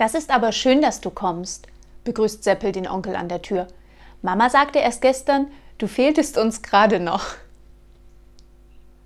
Das ist aber schön, dass du kommst, begrüßt Seppel den Onkel an der Tür. Mama sagte erst gestern, du fehltest uns gerade noch.